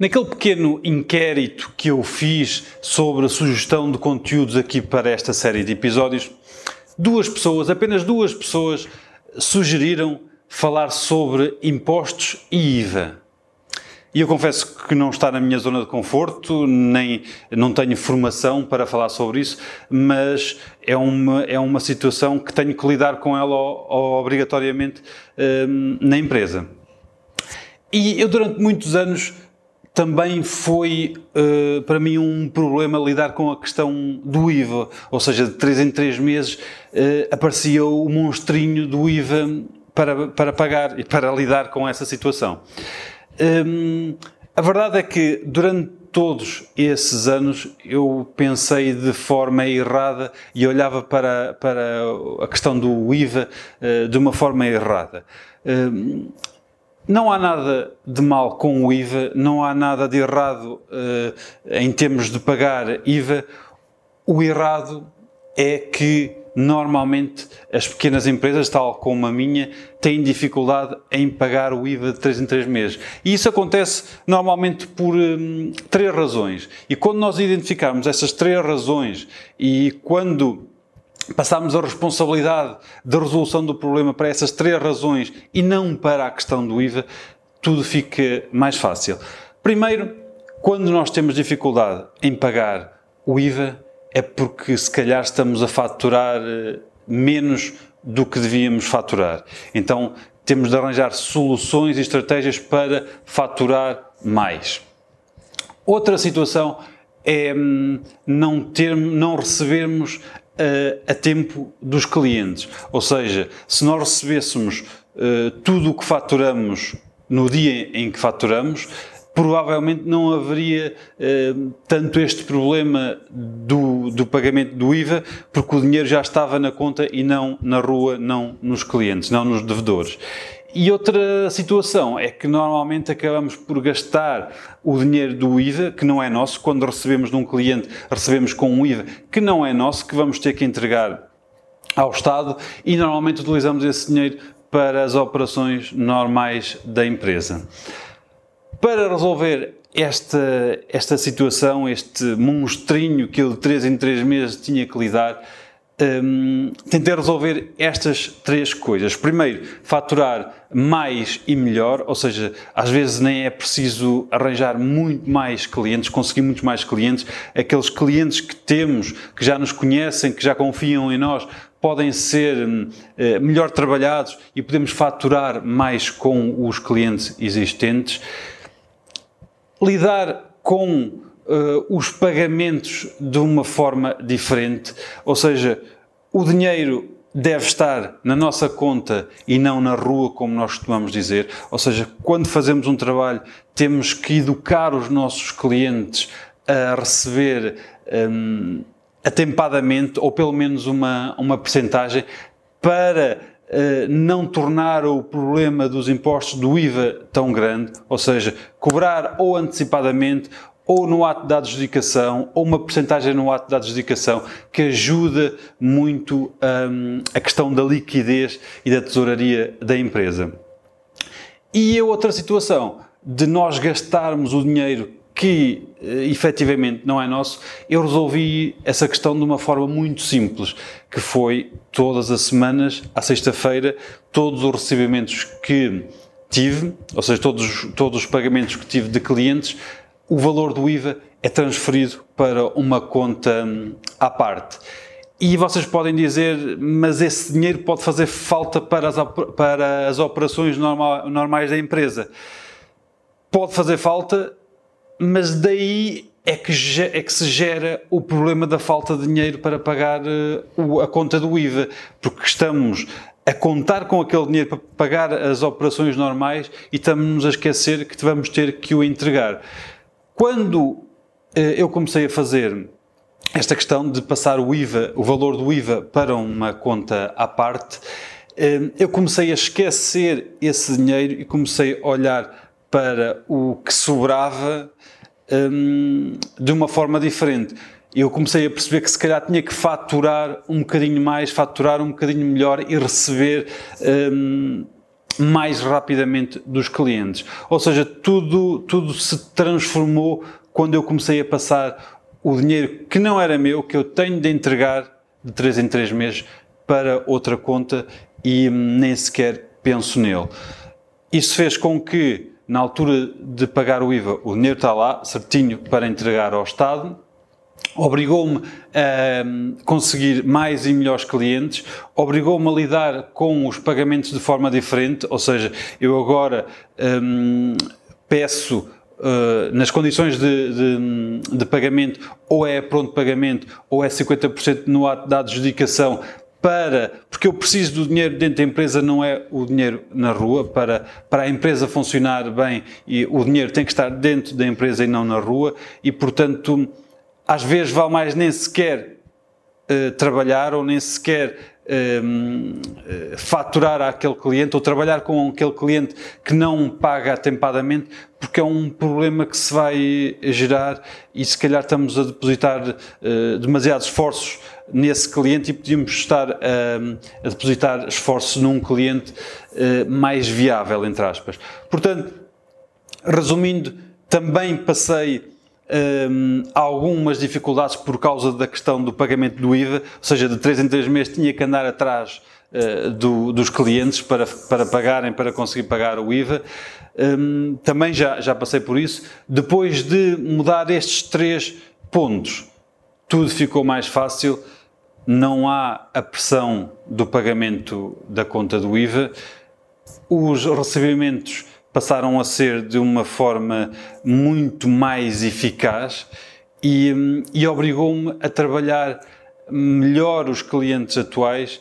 Naquele pequeno inquérito que eu fiz sobre a sugestão de conteúdos aqui para esta série de episódios, duas pessoas, apenas duas pessoas, sugeriram falar sobre impostos e IVA. E eu confesso que não está na minha zona de conforto, nem não tenho formação para falar sobre isso, mas é uma, é uma situação que tenho que lidar com ela obrigatoriamente um, na empresa. E eu durante muitos anos também foi uh, para mim um problema lidar com a questão do IVA, ou seja, de 3 em 3 meses uh, aparecia o monstrinho do IVA para, para pagar e para lidar com essa situação. Um, a verdade é que durante todos esses anos eu pensei de forma errada e olhava para, para a questão do IVA uh, de uma forma errada. Não há nada de mal com o IVA, não há nada de errado uh, em termos de pagar IVA. O errado é que normalmente as pequenas empresas, tal como a minha, têm dificuldade em pagar o IVA de 3 em 3 meses. E isso acontece normalmente por hum, três razões. E quando nós identificarmos essas três razões e quando passarmos a responsabilidade da resolução do problema para essas três razões e não para a questão do IVA, tudo fica mais fácil. Primeiro, quando nós temos dificuldade em pagar o IVA, é porque se calhar estamos a faturar eh, menos do que devíamos faturar. Então, temos de arranjar soluções e estratégias para faturar mais. Outra situação é hum, não, ter, não recebermos a, a tempo dos clientes. Ou seja, se nós recebêssemos uh, tudo o que faturamos no dia em que faturamos, provavelmente não haveria uh, tanto este problema do, do pagamento do IVA, porque o dinheiro já estava na conta e não na rua, não nos clientes, não nos devedores. E outra situação é que normalmente acabamos por gastar o dinheiro do IVA, que não é nosso, quando recebemos de um cliente, recebemos com um IVA que não é nosso, que vamos ter que entregar ao Estado e normalmente utilizamos esse dinheiro para as operações normais da empresa. Para resolver esta, esta situação, este monstrinho que eu de 3 em 3 meses tinha que lidar, um, tentei resolver estas três coisas. Primeiro, faturar mais e melhor, ou seja, às vezes nem é preciso arranjar muito mais clientes, conseguir muitos mais clientes. Aqueles clientes que temos, que já nos conhecem, que já confiam em nós, podem ser uh, melhor trabalhados e podemos faturar mais com os clientes existentes. Lidar com uh, os pagamentos de uma forma diferente, ou seja, o dinheiro deve estar na nossa conta e não na rua, como nós costumamos dizer. Ou seja, quando fazemos um trabalho, temos que educar os nossos clientes a receber um, atempadamente, ou pelo menos uma, uma percentagem, para uh, não tornar o problema dos impostos do IVA tão grande, ou seja, cobrar ou antecipadamente ou no ato da adjudicação, ou uma porcentagem no ato da adjudicação, que ajuda muito um, a questão da liquidez e da tesouraria da empresa. E a outra situação, de nós gastarmos o dinheiro que eh, efetivamente não é nosso, eu resolvi essa questão de uma forma muito simples, que foi todas as semanas, à sexta-feira, todos os recebimentos que tive, ou seja, todos, todos os pagamentos que tive de clientes, o valor do IVA é transferido para uma conta hum, à parte. E vocês podem dizer, mas esse dinheiro pode fazer falta para as, para as operações normais da empresa. Pode fazer falta, mas daí é que, é que se gera o problema da falta de dinheiro para pagar uh, a conta do IVA, porque estamos a contar com aquele dinheiro para pagar as operações normais e estamos a esquecer que vamos ter que o entregar. Quando eh, eu comecei a fazer esta questão de passar o IVA, o valor do IVA para uma conta à parte, eh, eu comecei a esquecer esse dinheiro e comecei a olhar para o que sobrava um, de uma forma diferente. Eu comecei a perceber que se calhar tinha que faturar um bocadinho mais, faturar um bocadinho melhor e receber mais rapidamente dos clientes. Ou seja, tudo, tudo se transformou quando eu comecei a passar o dinheiro que não era meu, que eu tenho de entregar de 3 em 3 meses para outra conta e nem sequer penso nele. Isso fez com que, na altura de pagar o IVA, o dinheiro está lá, certinho, para entregar ao Estado, obrigou-me a conseguir mais e melhores clientes, obrigou-me a lidar com os pagamentos de forma diferente, ou seja, eu agora hum, peço Uh, nas condições de, de, de, pagamento, ou é pronto pagamento, ou é 50% no ato da adjudicação, para, porque eu preciso do dinheiro dentro da empresa, não é o dinheiro na rua, para, para a empresa funcionar bem, e o dinheiro tem que estar dentro da empresa e não na rua, e portanto, às vezes vale mais nem sequer uh, trabalhar ou nem sequer uh, faturar àquele cliente ou trabalhar com aquele cliente que não paga atempadamente, porque é um problema que se vai gerar e se calhar estamos a depositar uh, demasiados esforços nesse cliente e podíamos estar a, depositar esforços num cliente mais viável, entre aspas. Portanto, resumindo, também passei um, algumas dificuldades por causa da questão do pagamento do IVA, ou seja, de 3 em 3 meses tinha que andar atrás uh, do, dos clientes para, para pagarem, para conseguir pagar o IVA. Um, também já, já passei por isso. Depois de mudar estes três pontos, tudo ficou mais fácil. Não há a pressão do pagamento da conta do IVA. Os recebimentos passaram a ser de uma forma muito mais eficaz e, e obrigou-me a trabalhar melhor os clientes atuais